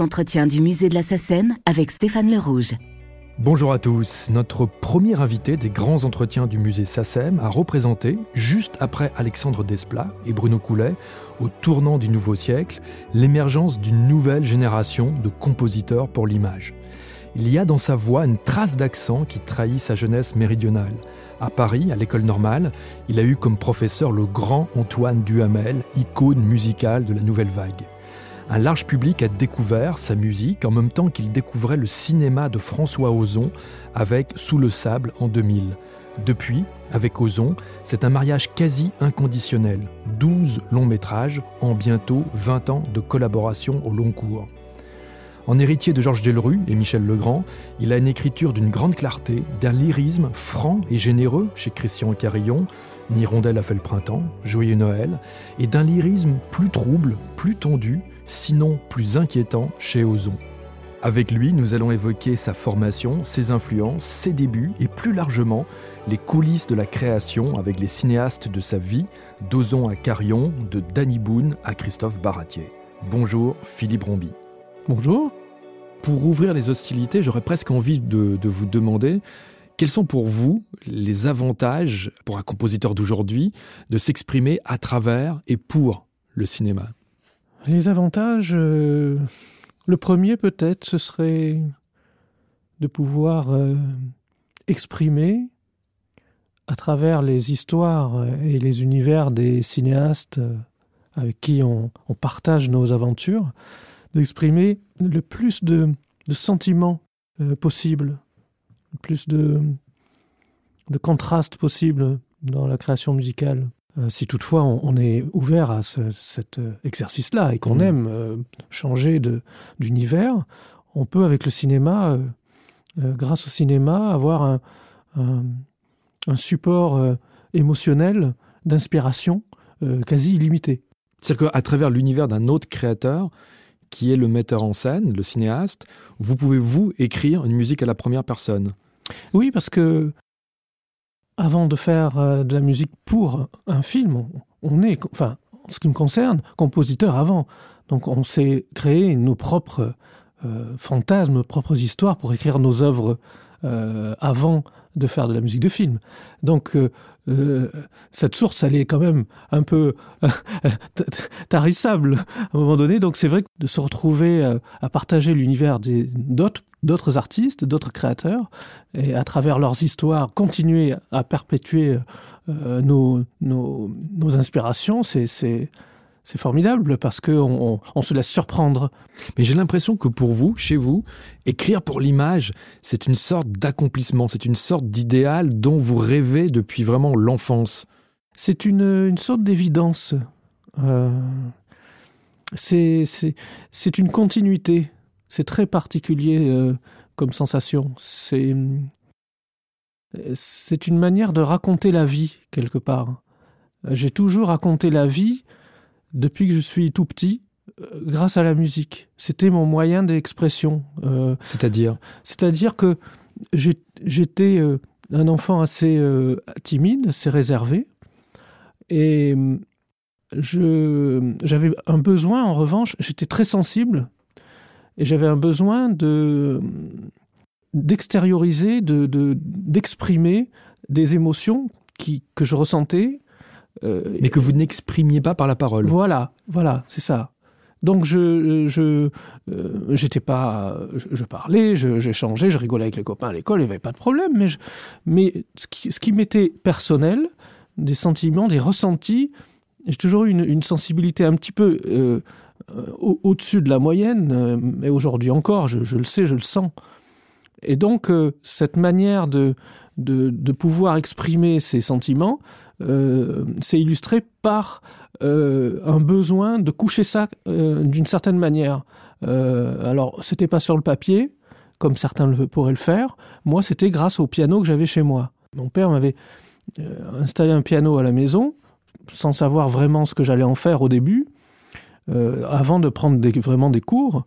entretiens du musée de la SACEM avec Stéphane Le Rouge. Bonjour à tous. Notre premier invité des grands entretiens du musée SACEM a représenté, juste après Alexandre Desplat et Bruno Coulet, au tournant du nouveau siècle, l'émergence d'une nouvelle génération de compositeurs pour l'image. Il y a dans sa voix une trace d'accent qui trahit sa jeunesse méridionale. À Paris, à l'école normale, il a eu comme professeur le grand Antoine Duhamel, icône musicale de la nouvelle vague. Un large public a découvert sa musique en même temps qu'il découvrait le cinéma de François Ozon avec Sous le sable en 2000. Depuis, avec Ozon, c'est un mariage quasi inconditionnel. 12 longs métrages en bientôt 20 ans de collaboration au long cours. En héritier de Georges Delru et Michel Legrand, il a une écriture d'une grande clarté, d'un lyrisme franc et généreux chez Christian Carillon, Nirondelle a fait le printemps, Joyeux Noël, et d'un lyrisme plus trouble, plus tendu, sinon plus inquiétant chez Ozon. Avec lui, nous allons évoquer sa formation, ses influences, ses débuts et plus largement les coulisses de la création avec les cinéastes de sa vie, d'Ozon à Carillon, de Danny Boone à Christophe Baratier. Bonjour Philippe Rombi. Bonjour. Pour ouvrir les hostilités, j'aurais presque envie de, vous demander quels sont pour vous les avantages pour un compositeur d'aujourd'hui de s'exprimer à travers et pour le cinéma? Les avantages, euh, le premier peut-être, ce serait de pouvoir euh, exprimer à travers les histoires et les univers des cinéastes euh, avec qui on, partage nos aventures, d'exprimer le plus de, sentiments euh, possibles, le plus de, de contrastes possibles dans la création musicale. Euh, si toutefois on, on est ouvert à ce, cet euh, exercice-là et qu'on mmh. aime euh, changer d'univers, on peut avec le cinéma, grâce au cinéma, avoir un, un, un support émotionnel d'inspiration quasi illimité. C'est-à-dire qu'à travers l'univers d'un autre créateur, qui est le metteur en scène, le cinéaste, vous pouvez vous écrire une musique à la première personne. Oui, parce que avant de faire euh, de la musique pour un film, on, est, enfin, en ce qui me concerne, compositeur avant. Donc on s'est créé nos propres euh, fantasmes, nos propres histoires pour écrire nos œuvres euh, avant de faire de la musique de film. Donc cette source elle est quand même un peu tarissable à un moment donné donc c'est vrai que de se retrouver à partager l'univers des d'autres d'autres artistes d'autres créateurs et à travers leurs histoires continuer à perpétuer euh, nos, nos, nos inspirations c'est formidable parce que on, on, on se laisse surprendre. Mais j'ai l'impression que pour vous chez vous écrire pour l'image c'est une sorte d'accomplissement c'est une sorte d'idéal dont vous rêvez depuis vraiment l'enfance. C'est une, une sorte d'évidence. Euh, c'est une continuité c'est très particulier euh, comme sensation. C'est c'est une manière de raconter la vie quelque part. J'ai toujours raconté la vie depuis que je suis tout petit euh, grâce à la musique. C'était mon moyen d'expression euh, c'est à dire c'est à dire que j'étais euh, un enfant assez euh, timide assez réservé et j'avais un besoin en revanche j'étais très sensible et j'avais un besoin de d'extérioriser de d'exprimer de, des émotions qui que je ressentais euh, mais que vous n'exprimiez pas par la parole. Voilà voilà c'est ça. Donc je je euh, j'étais pas je, je parlais changé je rigolais avec les copains à l'école il avait pas de problème mais je, mais ce qui, ce qui m'était personnel des sentiments des ressentis j'ai toujours eu une, une sensibilité un petit peu euh, au-dessus au de la moyenne euh, mais aujourd'hui encore je, le sais je le sens. Et donc euh, cette manière de de, pouvoir exprimer ses sentiments euh, c'est illustré par euh, un besoin de coucher ça euh, d'une certaine manière. Euh, alors c'était pas sur le papier comme certains le pourraient le faire. Moi c'était grâce au piano que j'avais chez moi. Mon père m'avait euh, installé un piano à la maison sans savoir vraiment ce que j'allais en faire au début euh, avant de prendre des, vraiment des cours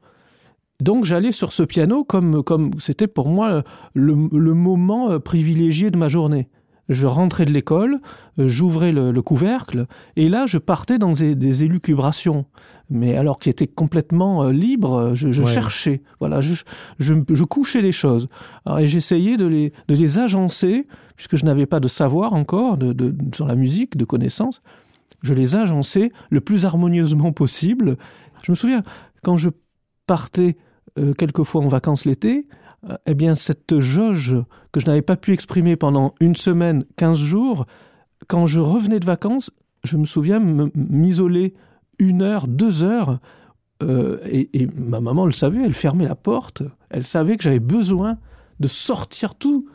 donc j'allais sur ce piano comme comme c'était pour moi le, le moment euh, privilégié de ma journée je rentrais de l'école, euh, j'ouvrais le, le, couvercle, et là, je partais dans des, des élucubrations. Mais alors qui était complètement euh, libre, je, je ouais. cherchais, voilà, je, je, je, couchais les choses. Alors, et j'essayais de les, de les agencer, puisque je n'avais pas de savoir encore de, de, sur la musique, de connaissances. Je les agençais le plus harmonieusement possible. Je me souviens, quand je partais euh, quelquefois en vacances l'été, euh, eh bien cette jauge que je n'avais pas pu exprimer pendant une semaine, 15 jours, quand je revenais de vacances, je me souviens m'isoler une heure, deux heures, euh, et ma maman le savait, elle fermait la porte, elle savait que j'avais besoin de sortir tout,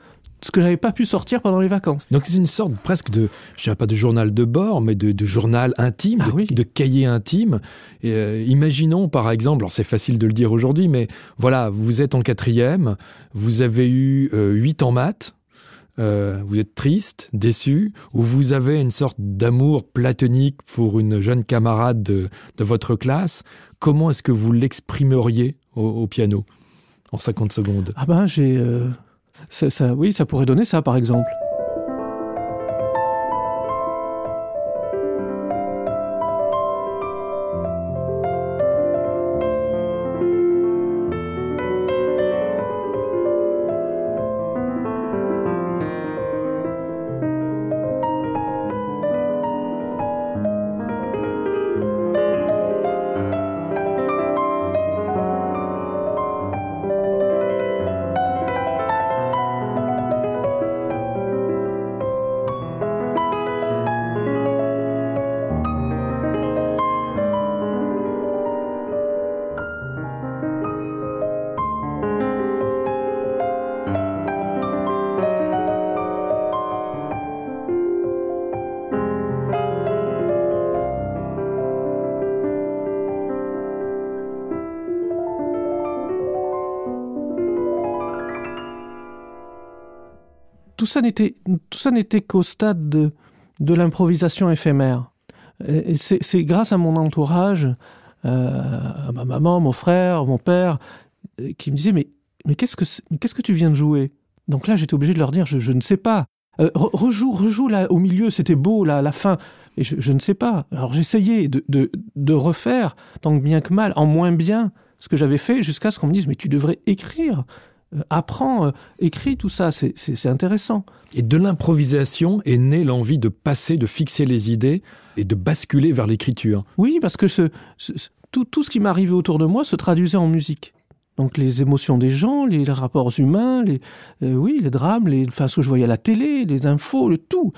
ce que j'avais pas pu sortir pendant les vacances. Donc c'est une sorte presque de, je dirais pas de journal de bord, mais de, de journal intime, ah, de, oui. de cahier intime. Et, euh, imaginons par exemple, alors c'est facile de le dire aujourd'hui, mais voilà, vous êtes en quatrième, vous avez eu euh, huit en maths, euh, vous êtes triste, déçu, ou vous avez une sorte d'amour platonique pour une jeune camarade de, de votre classe, comment est-ce que vous l'exprimeriez au, au piano en 50 secondes? Ah ben j'ai... Euh ça, oui, ça pourrait donner ça, par exemple. Tout ça n'était qu'au stade de, de l'improvisation éphémère. C'est grâce à mon entourage euh, à ma maman mon frère mon père euh, qui me disait mais mais qu'est-ce que qu'est-ce que tu viens de jouer? Donc là j'étais obligé de leur dire je, je ne sais pas. Euh, rejoue rejoue là au milieu c'était beau là la fin. Et je, ne sais pas. Alors j'essayais de, de, refaire tant bien que mal en moins bien ce que j'avais fait jusqu'à ce qu'on me dise mais tu devrais écrire euh, apprend euh, écrit tout ça c'est intéressant. Et de l'improvisation est née l'envie de passer de fixer les idées et de basculer vers l'écriture. Oui parce que ce, ce tout, tout ce qui m'arrivait autour de moi se traduisait en musique. Donc les émotions des gens les, les rapports humains les euh, oui les drames les enfin ce que je voyais à la télé les infos le tout.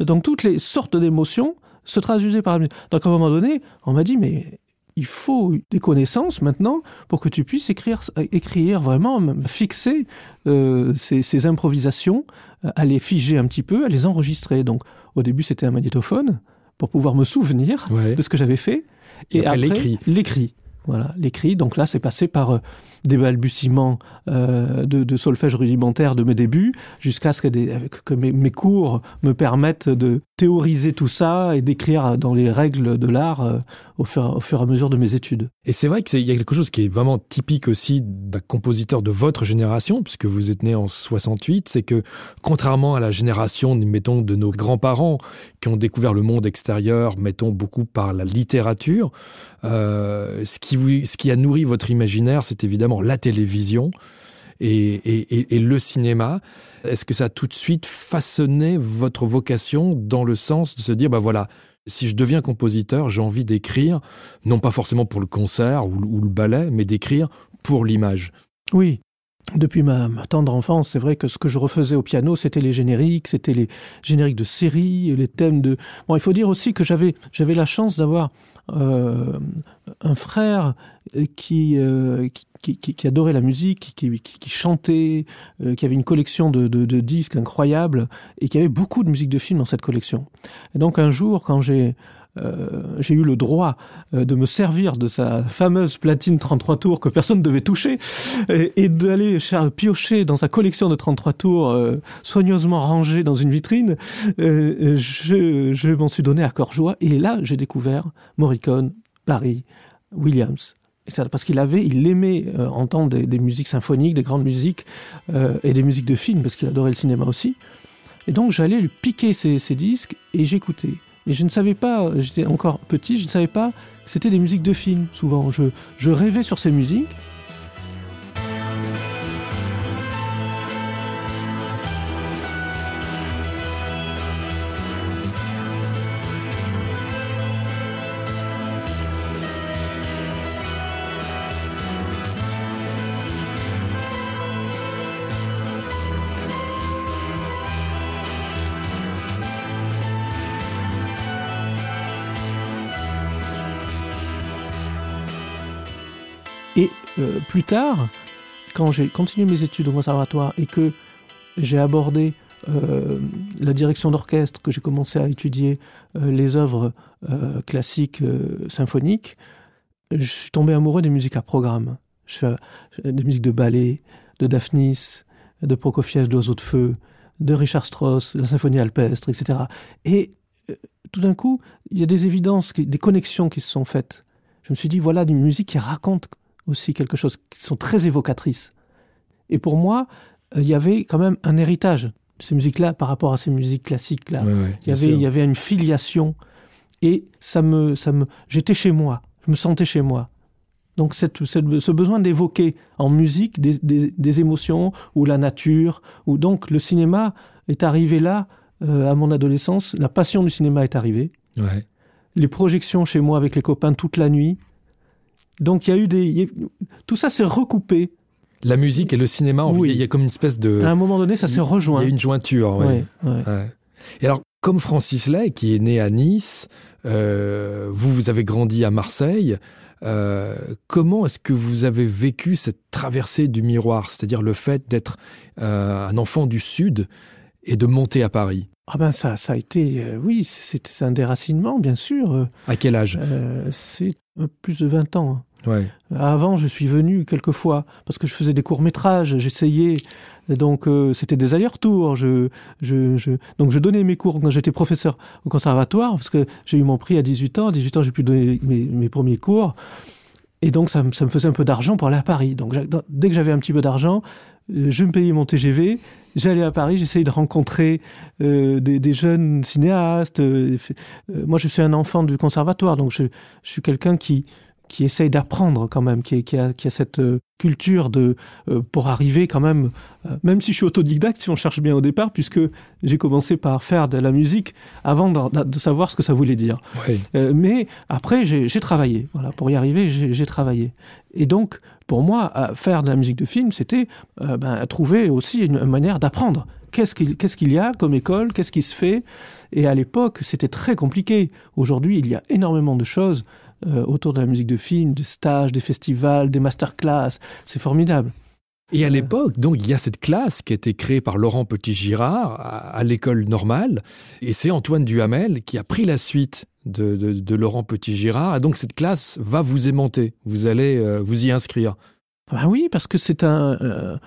Donc toutes les sortes d'émotions se traduisaient par donc à un moment donné on m'a dit mais il faut des connaissances maintenant pour que tu puisses écrire écrire vraiment fixer euh, ces, ces improvisations à les figer un petit peu à les enregistrer. Donc au début c'était un magnétophone pour pouvoir me souvenir ouais. de ce que j'avais fait. Et, et après l'écrit. l'écrit. Voilà l'écrit. Donc là c'est passé par euh, des balbutiements euh, de, de solfège rudimentaire de mes débuts jusqu'à ce que, des, que mes, mes cours me permettent de théoriser tout ça et d'écrire dans les règles de l'art euh, au, au fur et à mesure de mes études. Et c'est vrai qu'il y a quelque chose qui est vraiment typique aussi d'un compositeur de votre génération, puisque vous êtes né en 68, c'est que contrairement à la génération mettons de nos grands-parents qui ont découvert le monde extérieur, mettons beaucoup par la littérature, euh, ce, qui vous, ce qui a nourri votre imaginaire, c'est évidemment la télévision et, et, le cinéma. Est-ce que ça a tout de suite façonné votre vocation dans le sens de se dire ben voilà, si je deviens compositeur, j'ai envie d'écrire, non pas forcément pour le concert ou, le ballet, mais d'écrire pour l'image. Oui. Depuis ma, tendre enfance, c'est vrai que ce que je refaisais au piano, c'était les génériques, c'était les génériques de séries, les thèmes de... Bon, il faut dire aussi que j'avais la chance d'avoir euh, un frère qui, euh, qui, qui, adorait la musique, qui, chantait, euh, qui avait une collection de, disques incroyables et qui avait beaucoup de musique de film dans cette collection. Et donc un jour, quand j'ai Euh, eu le droit euh, de me servir de sa fameuse platine 33 tours que personne ne devait toucher et, d'aller piocher dans sa collection de 33 tours soigneusement rangée dans une vitrine je, je m'en suis donné à corps joie et là j'ai découvert Morricone Paris Williams parce qu'il avait il aimait euh, entendre des, musiques symphoniques des grandes musiques euh, et des musiques de films parce qu'il adorait le cinéma aussi Et donc j'allais lui piquer ses, disques et j'écoutais. Et je ne savais pas, j'étais encore petit, je ne savais pas que c'était des musiques de films souvent. Je rêvais sur ces musiques. Euh, plus tard, quand j'ai continué mes études au conservatoire et que j'ai abordé euh, la direction d'orchestre, que j'ai commencé à étudier euh, les œuvres classiques symphoniques, je suis tombé amoureux des musiques à programme. Je des musiques de ballet, de Daphnis, de Prokofiev, de l'Oiseau de Feu, de Richard Strauss, la symphonie alpestre, etc. Et tout d'un coup, il y a des évidences, des connexions qui se sont faites. Je me suis dit, voilà une musique qui raconte aussi quelque chose, qui sont très évocatrices. Et pour moi, euh, il y avait quand même un héritage de ces musiques-là par rapport à ces musiques classiques-là. Ouais, ouais, Il y avait, il y avait une filiation et ça me, ça me, j'étais chez moi, je me sentais chez moi. Donc cette, cette- ce besoin d'évoquer en musique des, des- des émotions ou la nature, ou donc le cinéma est arrivé là euh, à mon adolescence, la passion du cinéma est arrivée, Ouais. les projections chez moi avec les copains toute la nuit. Donc il y a eu des, il a- tout ça s'est recoupé. La musique et le cinéma, Oui. il y a comme une espèce de... À un moment donné, ça s'est Il rejoint. y a une jointure, ouais. Ouais, ouais. Ouais. Et alors, comme Francis Lay, qui est né à Nice, euh, vous, vous avez grandi à Marseille, euh, comment est-ce que vous avez vécu cette traversée du miroir, c'est-à-dire le fait d'être euh, un enfant du Sud et de monter à Paris? Ah ben ça, ça a été, euh, oui, c'est c'est un déracinement, bien sûr. À quel âge? Euh, c'est plus de 20 ans. ouais. Avant, je suis venu quelques fois parce que je faisais des courts-métrages, j'essayais. Et Donc, euh, c'était des allers-retours. Je, je, je... Donc, je donnais mes cours quand j'étais professeur au conservatoire parce que j'ai eu mon prix à 18 ans. À 18 ans, j'ai pu donner mes, mes premiers cours. Et donc, ça, me- ça me faisait un peu d'argent pour aller à Paris. Donc, dès que j'avais un petit peu d'argent, euh, je me payais mon TGV, j'allais à Paris, j'essayais de rencontrer euh, des, des jeunes cinéastes. euh, euh, moi, je suis un enfant du conservatoire, donc je, je suis quelqu'un qui, qui essaye d'apprendre quand même, qui, qui, a, qui a cette euh, culture de euh, pour arriver quand même, euh, même si je suis autodidacte, si on cherche bien au départ, puisque j'ai commencé par faire de la musique avant de, de savoir ce que ça voulait dire. ouais. Euh, mais après, j'ai travaillé. Voilà, pour y arriver, j'ai j'ai travaillé. Et donc, pour moi, faire de la musique de film, c'était euh, ben, trouver aussi une, manière d'apprendre. Qu'est-ce qu'il qu'est-ce qu'il y a comme école? Qu'est-ce qui se fait? Et à l'époque, c'était très compliqué. Aujourd'hui, il y a énormément de choses euh, autour de la musique de film, des stages, des festivals, des masterclass. C'est formidable. Et à l'époque, donc, il y a cette classe qui a été créée par Laurent Petit-Girard à, l'école normale, et c'est Antoine Duhamel qui a pris la suite de, Laurent Petit-Girard, et donc cette classe va vous aimanter, vous allez euh, vous y inscrire. Ben oui, parce que c'est euh,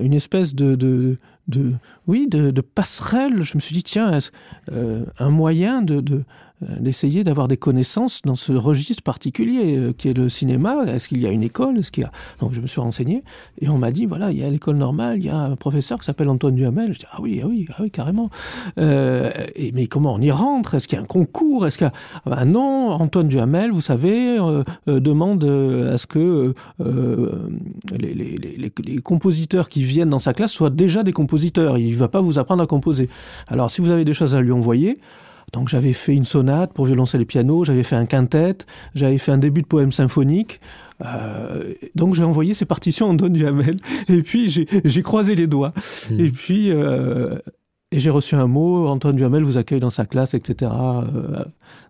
une espèce de, oui, de, passerelle. Je me suis dit, tiens, euh, un moyen de, d'essayer d'avoir des connaissances dans ce registre particulier euh, qui est le cinéma. Est-ce qu'il y a une école? Est-ce qu'il y a... Donc je me suis renseigné et on m'a dit, voilà, il y a l'école normale, il y a un professeur qui s'appelle Antoine Duhamel. Je dis, ah oui, ah oui, ah oui, carrément. Euh, et, mais comment on y rentre? Est-ce qu'il y a un concours? Est-ce qu'il y a... Ah ben non, Antoine Duhamel, vous savez, euh, euh, demande euh, à ce que euh, les, les, les, les compositeurs qui viennent dans sa classe soient déjà des compositeurs. Il ne va pas vous apprendre à composer. Alors, si vous avez des choses à lui envoyer, donc j'avais fait une sonate pour violoncelle et piano, j'avais fait un quintet, j'avais fait un début de poème symphonique. Euh, donc j'ai envoyé ces partitions à Antoine Duhamel et puis j'ai croisé les doigts Hmm. et puis euh, et j'ai reçu un mot Antoine Duhamel vous accueille dans sa classe etc Euh,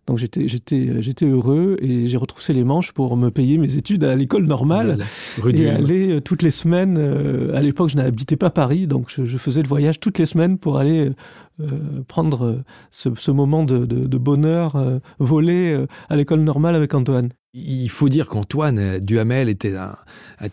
donc j'étais j'étais j'étais heureux et j'ai retroussé les manches pour me payer mes études à l'école normale du et aller toutes les semaines. euh, à l'époque, je n'habitais pas Paris, donc je, je faisais le voyage toutes les semaines pour aller euh, prendre ce, moment de, de, de bonheur euh, volé euh, à l'école normale avec Antoine. Il faut dire qu'Antoine Duhamel était un,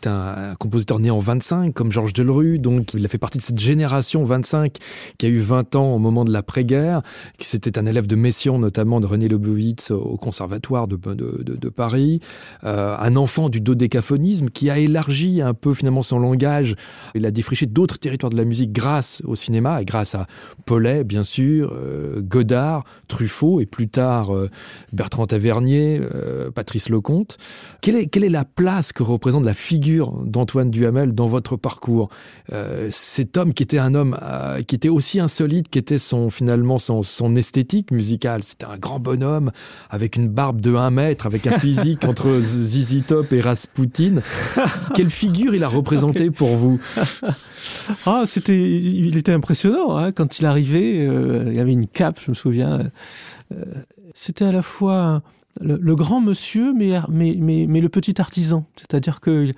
un, compositeur né en 25, comme Georges Delru, donc il a fait partie de cette génération 25 qui a eu 20 ans au moment de l'après-guerre, qui c'était un élève de Messiaen, notamment de René Lebovitz au Conservatoire de, de, de, de Paris, euh, un enfant du dodécaphonisme qui a élargi un peu finalement son langage, il a défriché d'autres territoires de la musique grâce au cinéma et grâce à Paulet, bien sûr, euh, Godard, Truffaut et plus tard euh, Bertrand Tavernier, euh, Patrice Lecomte. Quelle est, quelle est la place que représente la figure d'Antoine Duhamel dans votre parcours? Euh, Cet homme qui était un homme euh, qui était aussi insolite, qui était son finalement son, son esthétique musicale. C'était un grand bonhomme avec une barbe de 1 mètre, avec un physique entre Zizi Top et Rasputin. Quelle figure il a représenté pour vous? Ah, c'était, il était impressionnant hein, quand il arrivait. Euh, il y avait une cape, je me souviens. Euh, c'était à la fois le, grand monsieur, mais, mais, mais, mais le petit artisan. C'est-à-dire que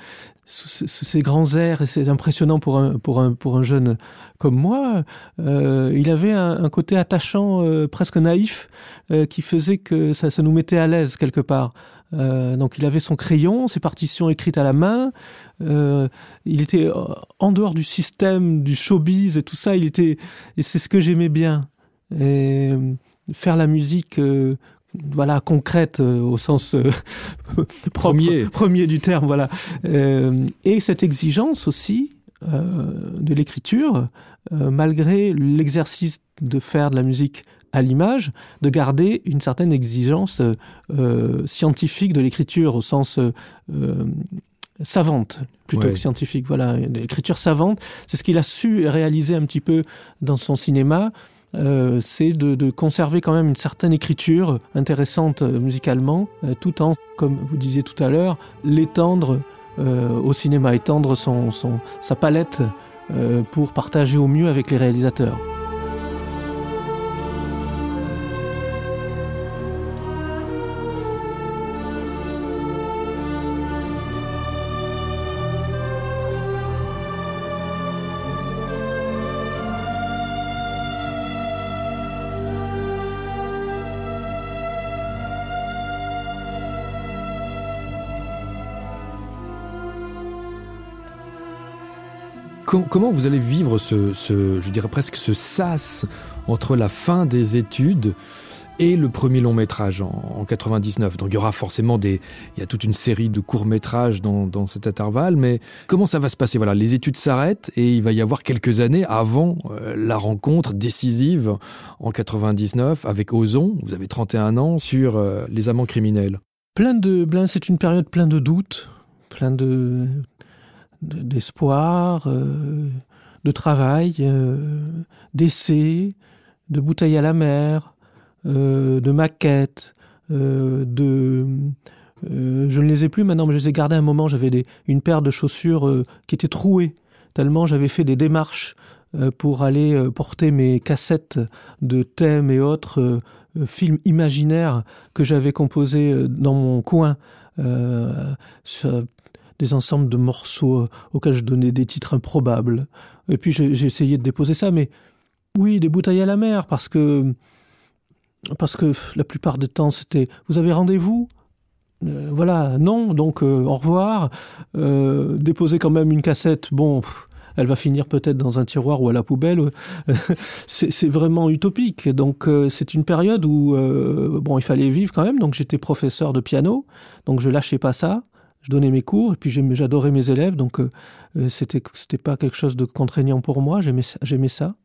ces grands airs, et c'est impressionnant pour un, pour, un, pour un jeune comme moi, euh, il avait un, côté attachant, euh, presque naïf, euh, qui faisait que ça, nous mettait à l'aise quelque part. Donc il avait son crayon, ses partitions écrites à la main. Il était en dehors du système, du showbiz et tout ça. Il était, et c'est ce que j'aimais bien. Faire la musique voilà concrète euh, au sens euh, premier. premier du terme voilà. Euh, et cette exigence aussi de l'écriture malgré l'exercice de faire de la musique à l'image de garder une certaine exigence scientifique de l'écriture au sens savante plutôt ouais. que scientifique voilà. L'écriture savante c'est ce qu'il a su réaliser un petit peu dans son cinéma euh, c'est de, conserver quand même une certaine écriture intéressante euh, musicalement, euh, tout en, comme vous disiez tout à l'heure, l'étendre au cinéma, étendre son, sa palette pour partager au mieux avec les réalisateurs. Comment vous allez vivre ce, je dirais presque ce sas entre la fin des études et le premier long métrage en, en 99 donc il y aura forcément des il y a toute une série de courts métrages dans, cet intervalle mais comment ça va se passer? Voilà les études s'arrêtent et il va y avoir quelques années avant euh, la rencontre décisive en 99 avec ozon. Vous avez 31 ans sur euh, les amants criminels. Plein de c'est une période plein de doutes plein de d'espoir, euh, de travail, euh, d'essais, de bouteilles à la mer, euh, de maquettes, de je ne les ai plus maintenant, mais je les ai gardés un moment. J'avais une paire de chaussures qui étaient trouées tellement j'avais fait des démarches pour aller porter mes cassettes de thèmes et autres films imaginaires que j'avais composés dans mon coin. Des ensembles de morceaux euh, auxquels je donnais des titres improbables. Et puis j'ai essayé de déposer ça mais oui des bouteilles à la mer parce que parce que la plupart du temps c'était vous avez rendez-vous? Euh, voilà non donc euh, au revoir. Déposer quand même une cassette bon elle va finir peut-être dans un tiroir ou à la poubelle. C'est vraiment utopique. Donc c'est une période où bon il fallait vivre quand même. Donc j'étais professeur de piano. Donc je lâchais pas ça je donnais mes cours et puis j'adorais mes élèves donc euh, euh c'était c'était pas quelque chose de contraignant pour moi j'aimais ça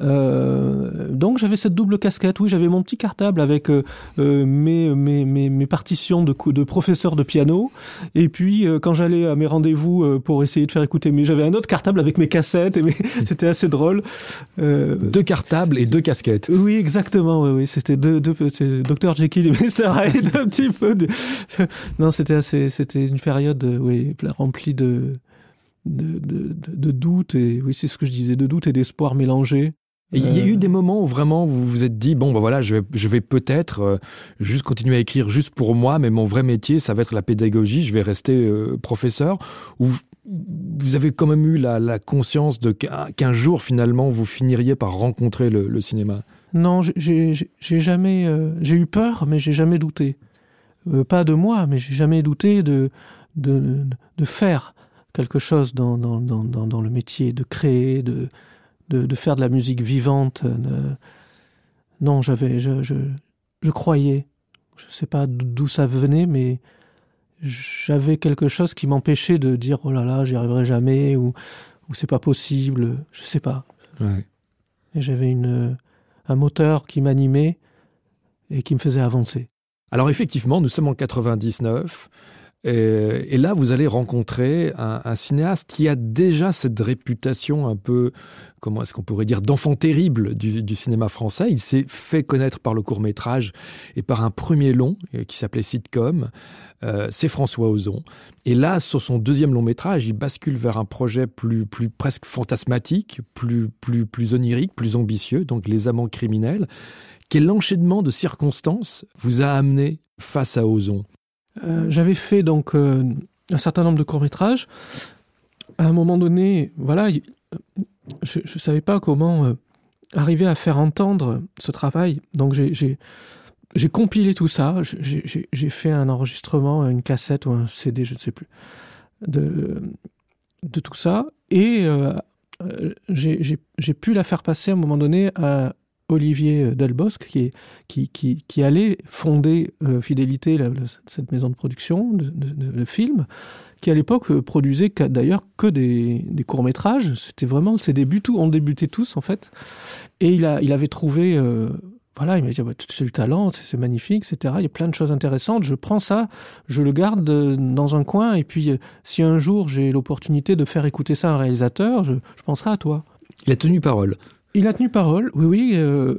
Euh, donc j'avais cette double casquette. Oui j'avais mon petit cartable avec euh, euh, mes, mes, mes, mes partitions de de professeur de piano. Et puis euh, quand j'allais à mes rendez-vous pour essayer de faire écouter mais j'avais un autre cartable avec mes cassettes et c'était assez drôle. Deux cartables et deux casquettes. Oui exactement. Oui, oui. c'était deux, deux docteur Jekyll et Mr Hyde un petit peu de... non c'était assez c'était une période oui remplie de de, de, de, doute et oui c'est ce que je disais de doute et d'espoir mélangé Il y a eu des moments où vraiment vous vous êtes dit bon ben voilà je vais, je vais peut-être euh, juste continuer à écrire juste pour moi mais mon vrai métier ça va être la pédagogie je vais rester euh, professeur. Ou vous avez quand même eu la, la conscience de qu'un jour finalement vous finiriez par rencontrer le, le cinéma? Non j'ai jamais euh, j'ai eu peur mais j'ai jamais douté. Euh, pas de moi, mais j'ai jamais douté de, de, de faire quelque chose dans, dans, dans, dans, le métier, de créer, de, de, de faire de la musique vivante. De... Non, j'avais, je, je, je croyais. Je sais pas d'où ça venait, mais j'avais quelque chose qui m'empêchait de dire oh là là, j'y arriverai jamais ou, ou c'est pas possible. Je sais pas. Ouais. Et j'avais une un moteur qui m'animait et qui me faisait avancer. Alors effectivement, nous sommes en 99. Et, et là, vous allez rencontrer un, cinéaste qui a déjà cette réputation un peu, comment est-ce qu'on pourrait dire, d'enfant terrible du, du, cinéma français. Il s'est fait connaître par le court métrage et par un premier long euh, qui s'appelait Sitcom. Euh, C'est François Ozon. Et là, sur son deuxième long métrage, il bascule vers un projet plus, plus presque fantasmatique, plus, plus, plus onirique, plus ambitieux, donc Les Amants criminels. Quel enchaînement de circonstances vous a amené face à Ozon? Euh, J'avais fait donc euh, un certain nombre de courts-métrages. À un moment donné, voilà, je ne savais pas comment euh, arriver à faire entendre ce travail. Donc j'ai compilé tout ça. J'ai fait un enregistrement, une cassette ou un CD, je ne sais plus, de, de tout ça. Et euh, j'ai pu la faire passer à un moment donné à, Olivier Delbosque, qui, allait fonder euh, Fidélité, cette maison de production de, films, qui à l'époque euh, produisait d'ailleurs que des, courts-métrages. C'était vraiment ses débuts, tout, on débutait tous en fait. Et il, avait trouvé. Euh, voilà, il m'a dit bah, c'est du talent, c'est magnifique, etc. Il y a plein de choses intéressantes. Je prends ça, je le garde dans un coin, et puis si un jour j'ai l'opportunité de faire écouter ça à un réalisateur, je penserai à toi. Il a tenu parole. Il a tenu parole, oui, oui. Euh,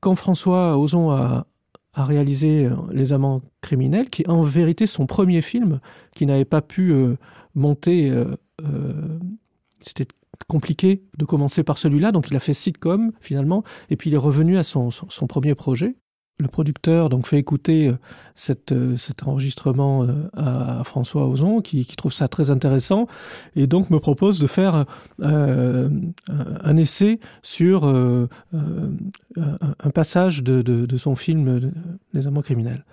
quand François Ozon a, réalisé euh, Les Amants criminels, qui est en vérité son premier film, qui n'avait pas pu euh, monter, c'était compliqué de commencer par celui-là, donc il a fait sitcom finalement, et puis il est revenu à son premier projet le producteur donc fait écouter euh, euh, cet enregistrement euh, à, François Ozon qui, trouve ça très intéressant et donc me propose de faire un essai sur un passage de, de son film les amants criminels.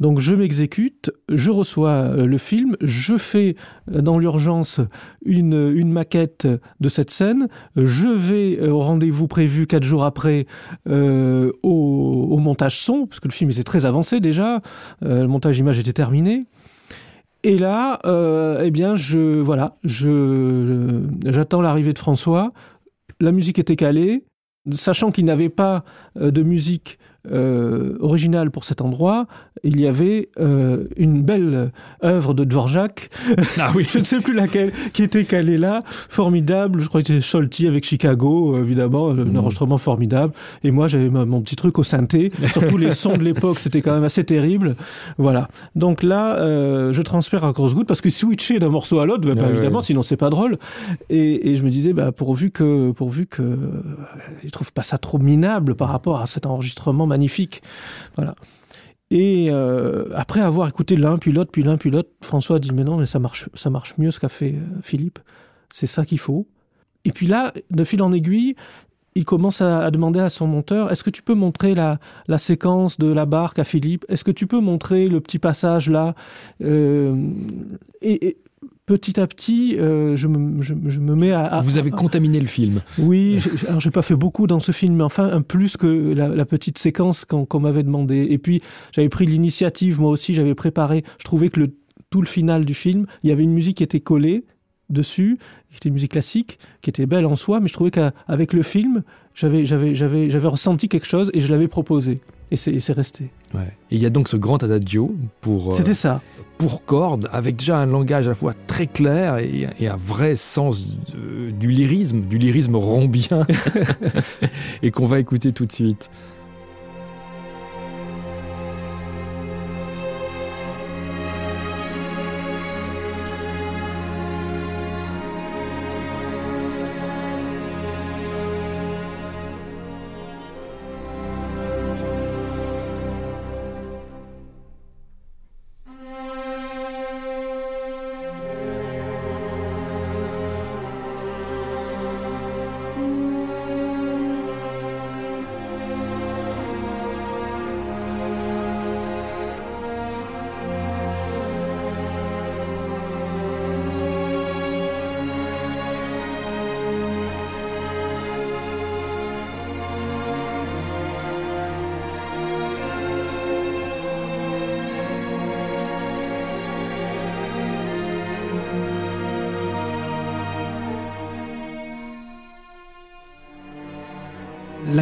Donc je m'exécute, je reçois le film, je fais dans l'urgence une, maquette de cette scène, je vais au rendez-vous prévu quatre jours après euh, au, montage son, parce que le film était très avancé déjà, euh, le montage image était terminé. Et là, euh, eh bien, je voilà, j'attends l'arrivée de François. La musique était calée, sachant qu'il n'avait pas euh, de musique euh, original pour cet endroit, il y avait euh, une belle œuvre de Dvorak, ah oui. je ne sais plus laquelle, qui était calée là, formidable, je crois que c'était Sholti avec Chicago, évidemment, mmh. un enregistrement formidable, et moi j'avais mon petit truc au synthé, surtout les sons de l'époque, c'était quand même assez terrible, voilà. Donc là, euh, je transfère à grosse goutte, parce que switcher d'un morceau à l'autre, bah, évidemment, sinon c'est pas drôle, et, et je me disais, bah, pourvu que, pourvu que, euh, ils trouvent pas ça trop minable par rapport à cet enregistrement magnifique. Voilà. Et euh, après avoir écouté l'un puis l'autre puis l'un puis l'autre, François dit mais non mais ça marche ça marche mieux ce qu'a fait euh, Philippe. C'est ça qu'il faut. Et puis là, de fil en aiguille, il commence à, demander à son monteur est-ce que tu peux montrer la, la séquence de la barque à Philippe? Est-ce que tu peux montrer le petit passage là? Euh, petit à petit, euh, je, me, je, je me mets à, à Vous avez contaminé le film. Oui, alors j'ai pas fait beaucoup dans ce film, mais enfin un plus que la, la petite séquence qu'on qu m'avait demandé. Et puis j'avais pris l'initiative, moi aussi, j'avais préparé. Je trouvais que le, tout le final du film, il y avait une musique qui était collée dessus, qui était une musique classique, qui était belle en soi, mais je trouvais qu'avec le film, j'avais ressenti quelque chose et je l'avais proposé. Et c'est resté. Ouais. Et il y a donc ce grand adagio pour. C'était euh, ça pour cordes, avec déjà un langage à la fois très clair et, et un vrai sens de, du lyrisme, du lyrisme rombien, et qu'on va écouter tout de suite.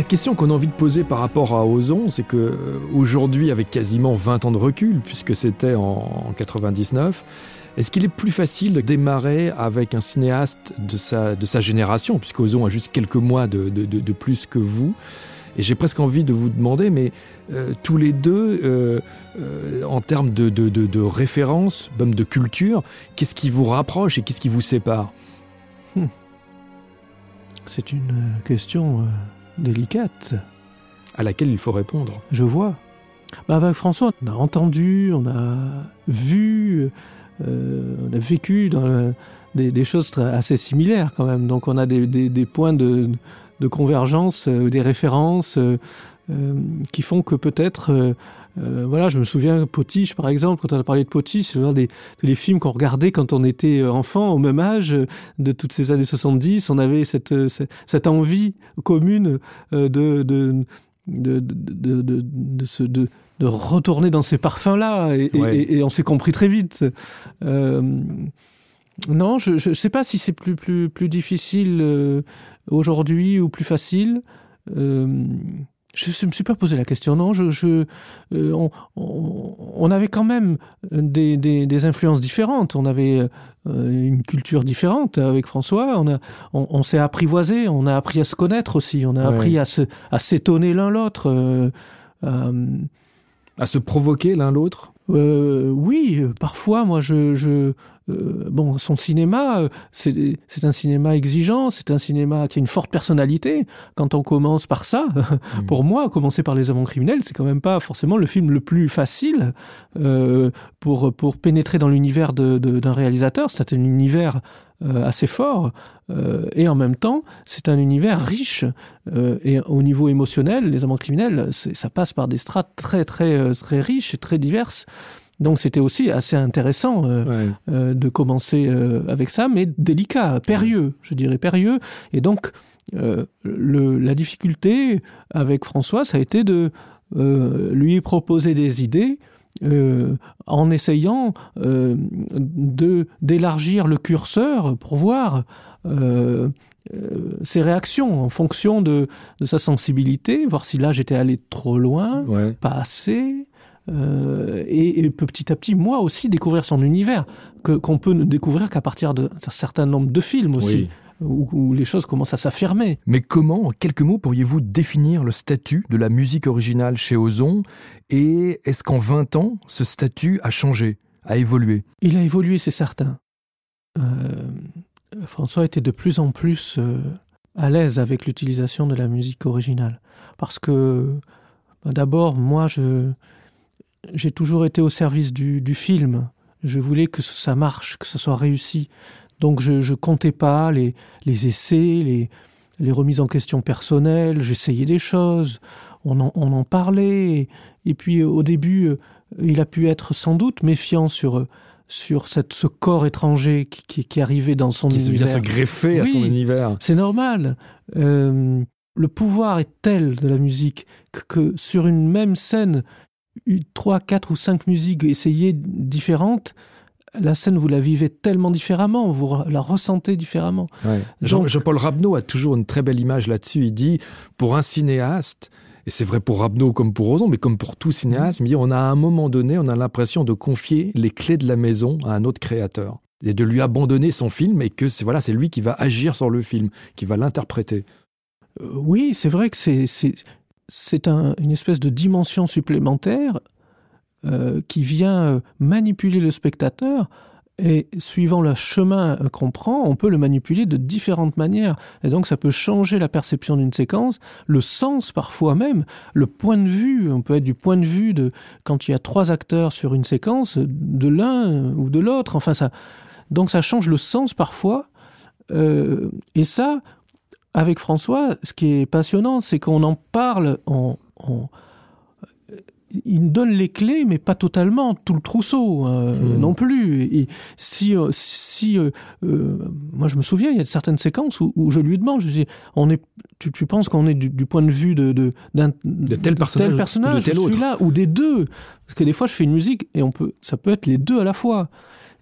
La question qu'on a envie de poser par rapport à Ozon, c'est que euh, aujourd'hui, avec quasiment 20 ans de recul, puisque c'était en 99, est-ce qu'il est plus facile de démarrer avec un cinéaste de sa, de sa génération, puisque Ozon a juste quelques mois de, de, plus que vous? Et j'ai presque envie de vous demander, mais euh, tous les deux, euh, en termes de, de, de, même de culture, qu'est-ce qui vous rapproche et qu'est-ce qui vous sépare? Hmm. C'est une question délicate. À laquelle il faut répondre. Je vois. Bah avec François, on a entendu, on a vu, euh, on a vécu dans le, des, des, choses assez similaires quand même. Donc on a des, des, des points de, de convergence, euh, des références euh, euh qui font que peut-être... Euh, euh, voilà, je me souviens Potiche par exemple, quand on a parlé de Potiche, c'est des, des films qu'on regardait quand on était enfant, au même âge de toutes ces années 70, on avait cette, cette envie commune de, de, de, de, de, retourner dans ces parfums-là, et, ouais. et, et on s'est compris très vite. Euh, non, je ne sais pas si c'est plus, plus, plus difficile euh, aujourd'hui ou plus facile. Euh, je ne me suis pas posé la question, non. Je, je, euh, on, on, on avait quand même des, des, des influences différentes. On avait euh, une culture différente avec François. On, a, on, on s'est apprivoisé, on a appris à se connaître aussi. On a ouais. appris à s'étonner l'un l'autre. Euh, euh, à se provoquer l'un l'autre euh, Oui, parfois, moi, je, je, euh, bon, son cinéma, euh, c'est un cinéma exigeant, c'est un cinéma qui a une forte personnalité. Quand on commence par ça, mmh. pour moi, commencer par les amants criminels, c'est quand même pas forcément le film le plus facile euh, pour, pour pénétrer dans l'univers d'un réalisateur. C'est un univers euh, assez fort euh, et en même temps c'est un univers riche euh, et au niveau émotionnel les amants criminels ça passe par des strates très très très riches et très diverses donc c'était aussi assez intéressant euh, ouais. euh, de commencer euh, avec ça mais délicat périlleux je dirais périlleux et donc le, la difficulté avec françois ça a été de lui proposer des idées euh, en essayant euh, de d'élargir le curseur pour voir euh, euh, ses réactions en fonction de, de sa sensibilité voir si là j'étais allé trop loin ouais. pas assez euh, et, et petit à petit moi aussi découvrir son univers que qu'on peut ne découvrir qu'à partir d'un certain nombre de films aussi oui où, où les choses commencent à s'affirmer. Mais comment, en quelques mots, pourriez-vous définir le statut de la musique originale chez Ozon et est-ce qu'en 20 ans, ce statut a changé, a évolué? Il a évolué, c'est certain. Euh, François était de plus en plus euh, à l'aise avec l'utilisation de la musique originale parce que bah, d'abord moi je j'ai toujours été au service du, du film je voulais que ça marche que ce soit réussi donc je ne comptais pas les, les essais les, les remises en question personnelles j'essayais des choses on en, on en parlait. Et, et puis au début euh, il a pu être sans doute méfiant sur sur cette ce corps étranger qui, qui, qui arrivait dans son qui univers se greffer oui, à son univers. c'est normal. Euh, le pouvoir est tel de la musique que, que sur une même scène trois quatre ou cinq musiques essayées différentes la scène vous la vivez tellement différemment vous la ressentez différemment. Ouais. Jean, Rabneau a toujours une très belle image là dessus il dit pour un cinéaste et c'est vrai pour Rabneau comme pour Roson mais comme pour tout cinéaste on a à un moment donné on a l'impression de confier les clés de la maison à un autre créateur. Et de lui abandonner son film et que c'est voilà c'est lui qui va agir sur le film qui va l'interpréter. Euh, oui c'est vrai que c'est c'est un, une espèce de dimension supplémentaire euh, qui vient euh, manipuler le spectateur et suivant le chemin euh, qu'on prend on peut le manipuler de différentes manières. Et donc ça peut changer la perception d'une séquence le sens parfois même le point de vue on peut être du point de vue de quand il y a trois acteurs sur une séquence de l'un ou de l'autre enfin ça donc ça change le sens parfois et ça avec françois ce qui est passionnant c'est qu'on en parle en, en il donne les clés mais pas totalement tout le trousseau euh, mmh. non plus et si euh, si euh, euh, moi je me souviens il y a certaines séquences où, où je lui demande je dis on est tu, tu penses qu'on est du, du point de vue de de tel personnage, tel personnage de tel là ou des deux parce que des fois je fais une musique et on peut ça peut être les deux à la fois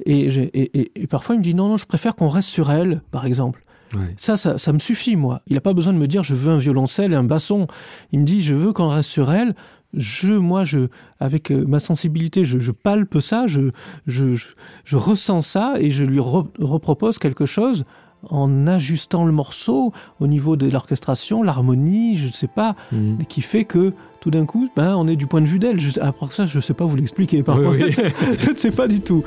et, et, et, et parfois il me dit non non je préfère qu'on reste sur elle par exemple Ouais. Ça, ça, ça, me suffit, moi. Il n'a pas besoin de me dire je veux un violoncelle et un basson. Il me dit je veux qu'on reste sur elle. Je, moi, je, avec euh, ma sensibilité, je, je palpe ça, je, je, je, je, ressens ça et je lui re, repropose quelque chose en ajustant le morceau au niveau de l'orchestration, l'harmonie, je ne sais pas, mmh. qui fait que tout d'un coup, ben, on est du point de vue d'elle. Après ça, je ne sais pas vous l'expliquer. Par oui, contre, oui. je ne sais pas du tout.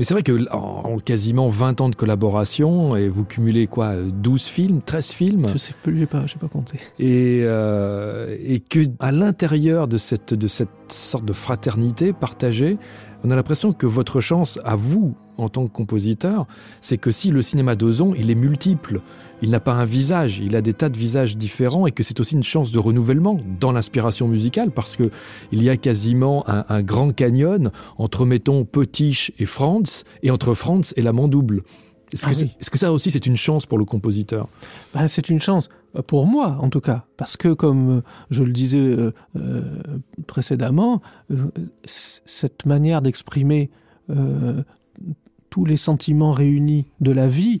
Mais c'est vrai que en, quasiment 20 ans de collaboration, et vous cumulez quoi 12 films 13 films? Je sais plus, j'ai pas, pas compté. Et, euh, et que à l'intérieur de cette, de cette sorte de fraternité partagée, on a l'impression que votre chance à vous, en tant que compositeur, c'est que si le cinéma d'Ozon, il est multiple, il n'a pas un visage, il a des tas de visages différents et que c'est aussi une chance de renouvellement dans l'inspiration musicale parce que il y a quasiment un, un grand canyon entre, mettons, Potiche et Franz et entre Franz et la Mandouble. Est-ce que, ah oui. est -ce que ça aussi c'est une chance pour le compositeur? Ben, C'est une chance pour moi en tout cas, parce que comme je le disais euh, euh, précédemment, euh, cette manière d'exprimer euh, tous les sentiments réunis de la vie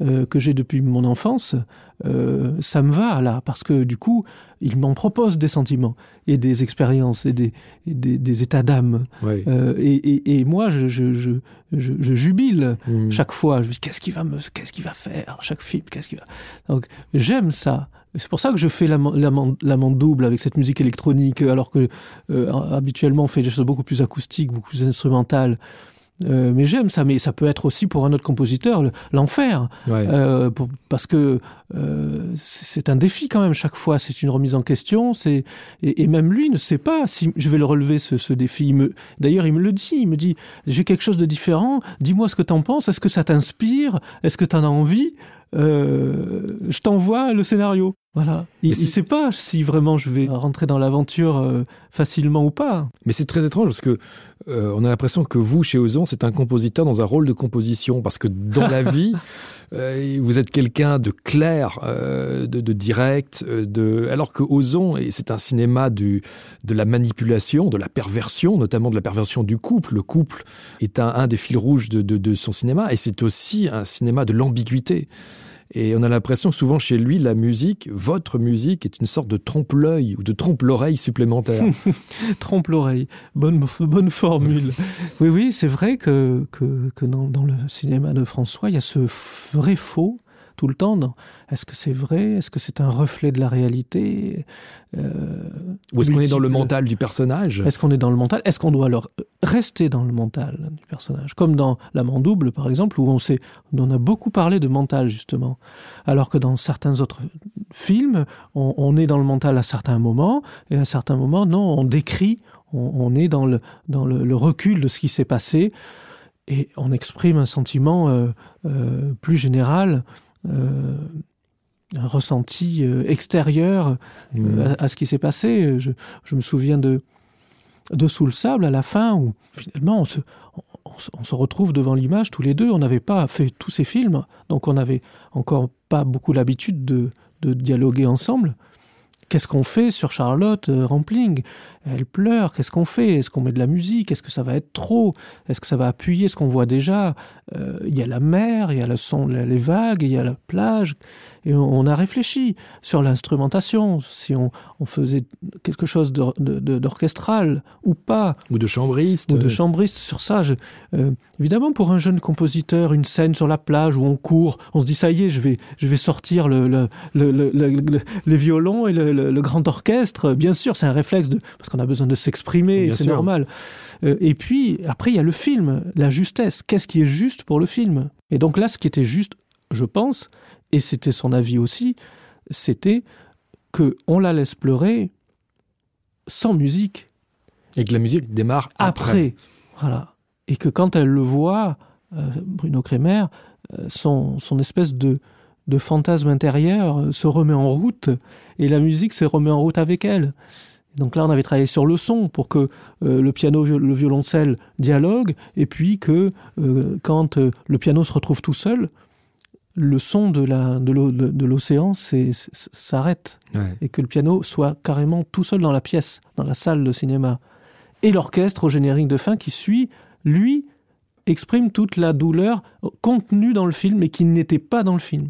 euh, que j'ai depuis mon enfance, euh, ça me va là, parce que du coup, il m'en propose des sentiments et des expériences et des, et des, des états d'âme. Oui. Euh, et, et, et moi, je, je, je, je, jubile mmh. chaque fois. Je me dis, qu'est-ce qu'il va, me, qu'est-ce qu'il va faire Chaque film, qu'est-ce qu'il va... Donc, j'aime ça. C'est pour ça que je fais la, la, la double avec cette musique électronique, alors que euh, habituellement on fait des choses beaucoup plus acoustiques, beaucoup plus instrumentales. Euh, mais j'aime ça, mais ça peut être aussi pour un autre compositeur l'enfer, ouais. euh, parce que euh, c'est un défi quand même chaque fois. C'est une remise en question. C'est et, et même lui ne sait pas si je vais le relever ce, ce défi. D'ailleurs, il me le dit. Il me dit j'ai quelque chose de différent. Dis-moi ce que tu en penses. Est-ce que ça t'inspire Est-ce que tu en as envie? Euh, Je t'envoie le scénario. Voilà. Il ne sait pas si vraiment je vais rentrer dans l'aventure euh, facilement ou pas. Mais c'est très étrange parce que euh, on a l'impression que vous, chez Ozon, c'est un compositeur dans un rôle de composition. Parce que dans la vie, euh, vous êtes quelqu'un de clair, de, de direct, de... alors que Ozon, c'est un cinéma du, de la manipulation, de la perversion, notamment de la perversion du couple. Le couple est un, un des fils rouges de, de, de son cinéma et c'est aussi un cinéma de l'ambiguïté. Et on a l'impression que souvent chez lui, la musique, votre musique, est une sorte de trompe-l'œil ou de trompe-l'oreille supplémentaire. trompe-l'oreille, bonne, bonne formule. Oui, oui, c'est vrai que, que, que dans, dans le cinéma de François, il y a ce vrai faux tout le temps dans est-ce que c'est vrai? Est-ce que c'est un reflet de la réalité? Euh, ou est-ce qu'on est dans le mental du personnage? Est-ce qu'on est dans le mental? Est-ce qu'on doit leur rester dans le mental du personnage? Comme dans la double par exemple où on sait on a beaucoup parlé de mental justement. Alors que dans certains autres films on, on est dans le mental à certains moments et à certains moments non on décrit on, on est dans le dans le, le recul de ce qui s'est passé et on exprime un sentiment euh, euh, plus général euh, un ressenti euh, extérieur euh, mmh. à, à ce qui s'est passé. Je, je me souviens de, de sous le sable à la fin où finalement on se, on, on se retrouve devant l'image tous les deux. On n'avait pas fait tous ces films, donc on n'avait encore pas beaucoup l'habitude de, de dialoguer ensemble. Qu'est-ce qu'on fait sur Charlotte euh, Rampling? Elle pleure, qu'est-ce qu'on fait? Est-ce qu'on met de la musique? Est-ce que ça va être trop? Est-ce que ça va appuyer ce qu'on voit déjà? Euh, Il y a la mer, il y a le son, les vagues, il y a la plage et on, a réfléchi sur l'instrumentation si on, on faisait quelque chose d'orchestral ou pas. Ou de chambriste. Ou de chambriste sur ça. Je, euh, évidemment pour un jeune compositeur une scène sur la plage où on court on se dit ça y est je vais je vais sortir le, le, le, le, le, le, les violons et le, grand orchestre. Bien sûr c'est un réflexe de parce qu'on a besoin de s'exprimer c'est normal. Euh, et puis après il ya le film la justesse. Qu'est ce qui est juste pour le film? Et donc là ce qui était juste je pense et c'était son avis aussi c'était que on la laisse pleurer sans musique. Et que la musique démarre après. après. Voilà. Et que quand elle le voit, euh, Bruno Kremer, euh, son, son espèce de, de fantasme intérieur euh, se remet en route et la musique se remet en route avec elle. Donc là, on avait travaillé sur le son pour que euh, le piano, le violoncelle dialogue, et puis que euh, quand euh, le piano se retrouve tout seul, le son de l'océan s'arrête Ouais. et que le piano soit carrément tout seul dans la pièce, dans la salle de cinéma. Et l'orchestre au générique de fin qui suit, lui, exprime toute la douleur contenue dans le film et qui n'était pas dans le film.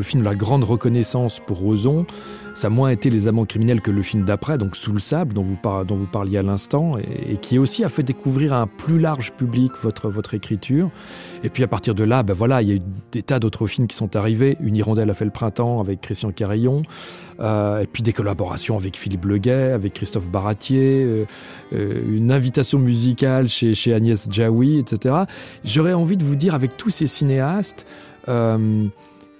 Le film La Grande Reconnaissance pour Ozon, ça a moins été Les Amants criminels que le film d'après, donc Sous le sable, dont vous, parliez à l'instant, et, et qui aussi a fait découvrir à un plus large public votre, écriture. Et puis à partir de là, ben voilà, il y a eu des tas d'autres films qui sont arrivés. Une hirondelle a fait le printemps avec Christian Carillon, euh, et puis des collaborations avec Philippe Leguet, avec Christophe Baratier, euh, euh, une invitation musicale chez, chez Agnès Jaoui, etc. J'aurais envie de vous dire, avec tous ces cinéastes,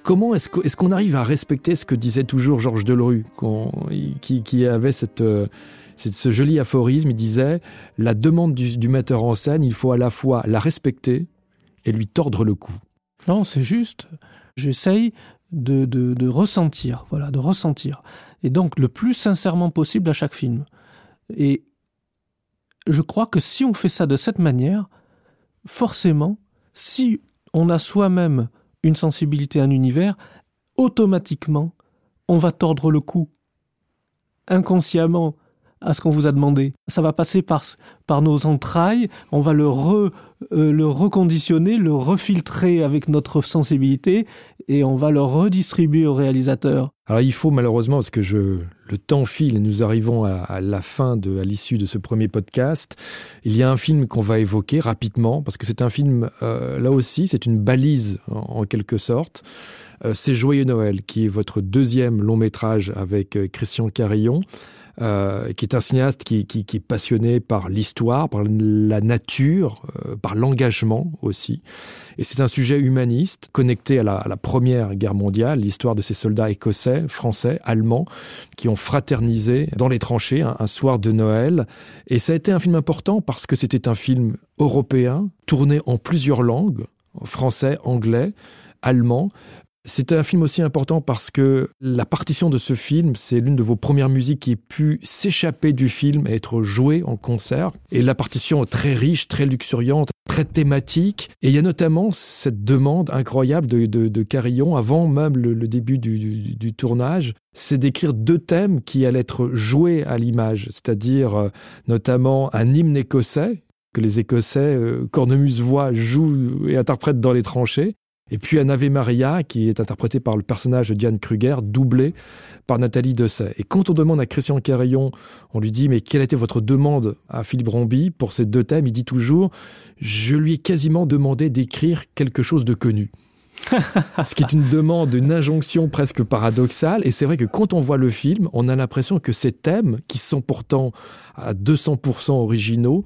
Comment est-ce qu'on arrive à respecter ce que disait toujours Georges qu'on- qui, avait euh, cette- ce joli aphorisme Il disait La demande du, metteur en scène, il faut à la fois la respecter et lui tordre le cou. Non, c'est juste. J'essaye de, de ressentir, voilà, de ressentir. Et donc, le plus sincèrement possible à chaque film. Et je crois que si on fait ça de cette manière, forcément, si on a soi-même une sensibilité, un univers, automatiquement, on va tordre le cou inconsciemment à ce qu'on vous a demandé. Ça va passer par, nos entrailles, on va le, euh, le reconditionner, le refiltrer avec notre sensibilité et on va le redistribuer au réalisateur. Alors il faut malheureusement, parce que je, le temps file et nous arrivons à, la fin, à l'issue de ce premier podcast, il y a un film qu'on va évoquer rapidement, parce que c'est un film, euh, là aussi, c'est une balise en, en quelque sorte. Euh, c'est Joyeux Noël, qui est votre deuxième long métrage avec euh, Christian Carillon. Euh, qui est un cinéaste qui, qui, qui est passionné par l'histoire, par la nature, euh, par l'engagement aussi. Et c'est un sujet humaniste, connecté à la, à la Première Guerre mondiale, l'histoire de ces soldats écossais, français, allemands, qui ont fraternisé dans les tranchées un, un soir de Noël. Et ça a été un film important parce que c'était un film européen, tourné en plusieurs langues, français, anglais, allemand, c'est un film aussi important parce que la partition de ce film, c'est l'une de vos premières musiques qui ait pu s'échapper du film et être jouée en concert. Et la partition est très riche, très luxuriante, très thématique. Et il y a notamment cette demande incroyable de, Carillon, avant même le, début du, tournage, c'est d'écrire deux thèmes qui allaient être joués à l'image, c'est-à-dire euh, notamment un hymne écossais que les Écossais, euh, cornemuse-voix, jouent et interprètent dans les tranchées, et puis un Ave Maria qui est interprété par le personnage de Diane Kruger, doublé par Nathalie Dessay. Et quand on demande à Christian Carillon, on lui dit mais quelle était votre demande à Philippe Rombi pour ces deux thèmes? Il dit toujours je lui ai quasiment demandé d'écrire quelque chose de connu. Ce qui est une demande, une injonction presque paradoxale. Et c'est vrai que quand on voit le film, on a l'impression que ces thèmes, qui sont pourtant à 200% originaux,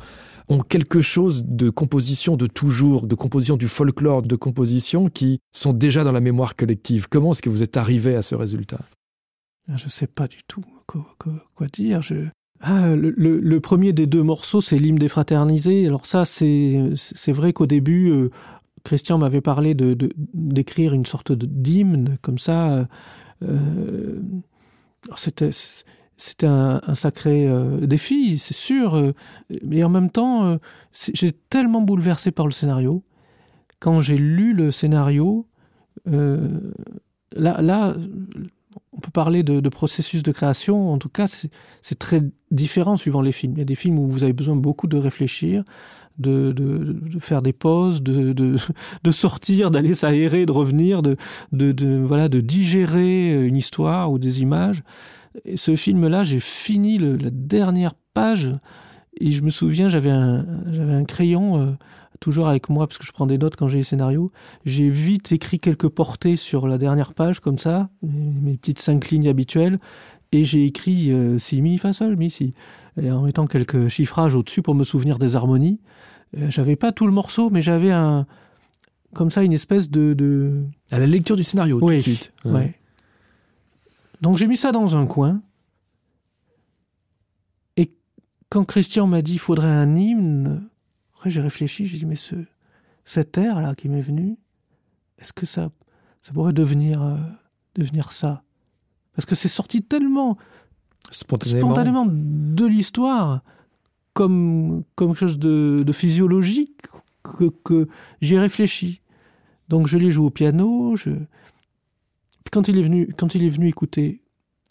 ont quelque chose de composition de toujours, de composition du folklore, de composition qui sont déjà dans la mémoire collective. Comment est-ce que vous êtes arrivé à ce résultat? Je ne sais pas du tout quoi, dire. Ah, le, premier des deux morceaux, c'est l'hymne des fraternisés. Alors ça, c'est vrai qu'au début, euh, Christian m'avait parlé d'écrire une sorte d'hymne comme ça. Euh, c'était c'était un, sacré euh, défi, c'est sûr. Euh, mais en même temps, euh, j'ai tellement bouleversé par le scénario. Quand j'ai lu le scénario, là, là, on peut parler de, processus de création. En tout cas, c'est très différent suivant les films. Il y a des films où vous avez besoin beaucoup de réfléchir, de, de, faire des pauses, de, sortir, d'aller s'aérer, de revenir, de, voilà, de digérer une histoire ou des images. Et ce film-là, j'ai fini le, la dernière page et je me souviens, j'avais un, un crayon euh, toujours avec moi parce que je prends des notes quand j'ai les scénarios. J'ai vite écrit quelques portées sur la dernière page comme ça, mes, mes petites cinq lignes habituelles, et j'ai écrit euh, si mi fa sol mi si et en mettant quelques chiffrages au-dessus pour me souvenir des harmonies. Euh, j'avais pas tout le morceau, mais j'avais un comme ça une espèce de, de... à la lecture du scénario oui, tout de suite. Ouais. Ouais. Donc j'ai mis ça dans un coin. Et quand Christian m'a dit il faudrait un hymne, après j'ai réfléchi, j'ai dit mais ce cet air là qui m'est venu, est-ce que ça ça pourrait devenir euh, devenir ça? Parce que c'est sorti tellement spontanément, spontanément de l'histoire comme comme quelque chose de, de physiologique que, que j'ai réfléchi. Donc je l'ai joué au piano, je quand il est venu quand il est venu écouter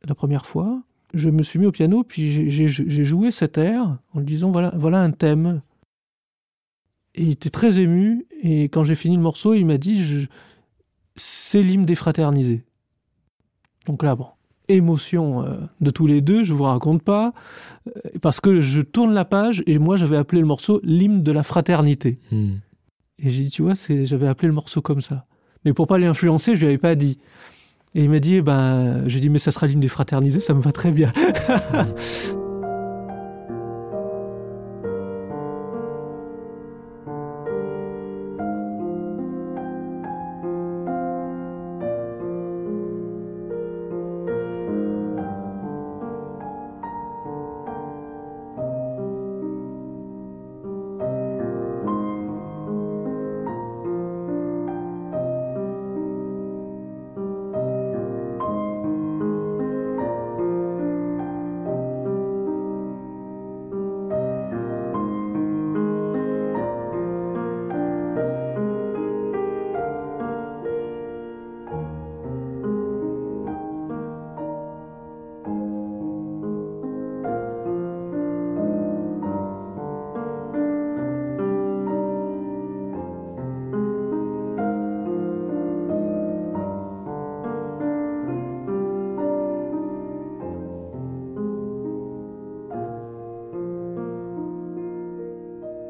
la première fois, je me suis mis au piano puis j'ai joué cet air en lui disant voilà voilà un thème. Et il était très ému et quand j'ai fini le morceau, il m'a dit c'est l'hymne des fraternisés. Donc là bon, émotion euh, de tous les deux, je vous raconte pas euh, parce que je tourne la page et moi j'avais appelé le morceau l'hymne de la fraternité. Hmm. Et j'ai dit tu vois, j'avais appelé le morceau comme ça. Mais pour pas l'influencer, je lui avais pas dit. Et il m'a dit ben j'ai dit mais ça sera l'hymne des fraternisés, ça me va très bien.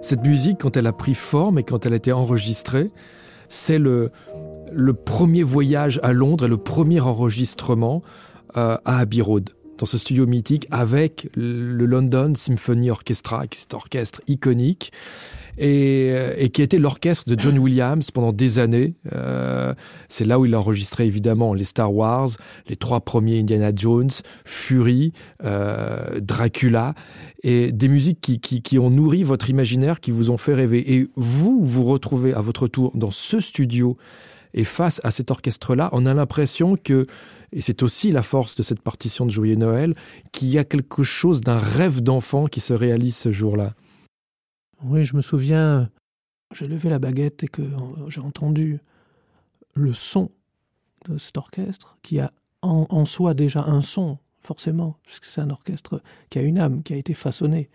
Cette musique, quand elle a pris forme et quand elle a été enregistrée, c'est le, premier voyage à Londres et le premier enregistrement euh, à Abbey Road, dans ce studio mythique avec le London Symphony Orchestra, cet orchestre iconique et, et qui était l'orchestre de John Williams pendant des années. Euh, c'est là où il a enregistré évidemment les Star Wars, les trois premiers Indiana Jones, Fury, euh, Dracula et des musiques qui, qui, qui ont nourri votre imaginaire, qui vous ont fait rêver. Et vous vous retrouvez à votre tour dans ce studio et face à cet orchestre-là, on a l'impression que et c'est aussi la force de cette partition de Joyeux Noël, qu'il y a quelque chose d'un rêve d'enfant qui se réalise ce jour-là. Oui, je me souviens, j'ai levé la baguette et que j'ai entendu le son de cet orchestre qui a en, soi déjà un son, forcément, puisque c'est un orchestre qui a une âme, qui a été façonné.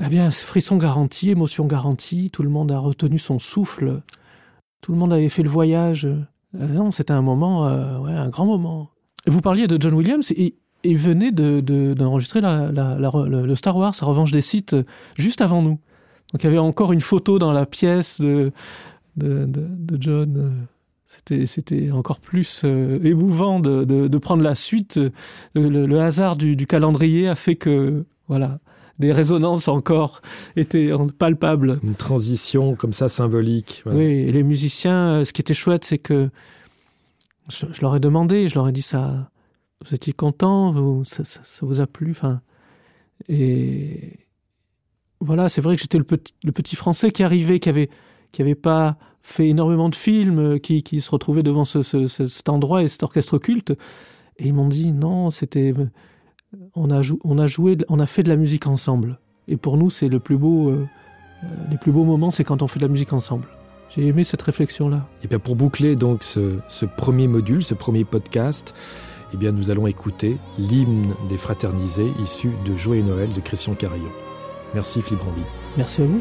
Eh bien, frisson garanti, émotion garantie, tout le monde a retenu son souffle, tout le monde avait fait le voyage. Euh, non, c'était un moment, euh, un grand moment. Vous parliez de John Williams et il venait d'enregistrer de, la, le Star Wars, revanche des sites, juste avant nous. Donc il y avait encore une photo dans la pièce de, de, de, de John. C'était, encore plus euh, émouvant de, de, prendre la suite. Le, le, le hasard du, du calendrier a fait que voilà des résonances encore étaient palpables. Une transition comme ça symbolique. Ouais. Oui, et les musiciens, ce qui était chouette, c'est que je, je leur ai demandé, je leur ai dit ça. Vous étiez content, vous, ça, ça, ça vous a plu, enfin. Et voilà, c'est vrai que j'étais le petit, français qui arrivait, qui avait, pas fait énormément de films, qui, qui se retrouvaient devant ce, ce, cet endroit et cet orchestre culte. Et ils m'ont dit non, c'était, on a, on a joué, on a fait de la musique ensemble. Et pour nous, c'est le plus beau, euh, les plus beaux moments, c'est quand on fait de la musique ensemble. J'ai aimé cette réflexion-là. Et bien pour boucler donc ce, ce premier module, ce premier podcast, eh bien nous allons écouter l'hymne des fraternisés issu de Joyeux Noël de Christian Carillon. Merci Branly. Merci à vous.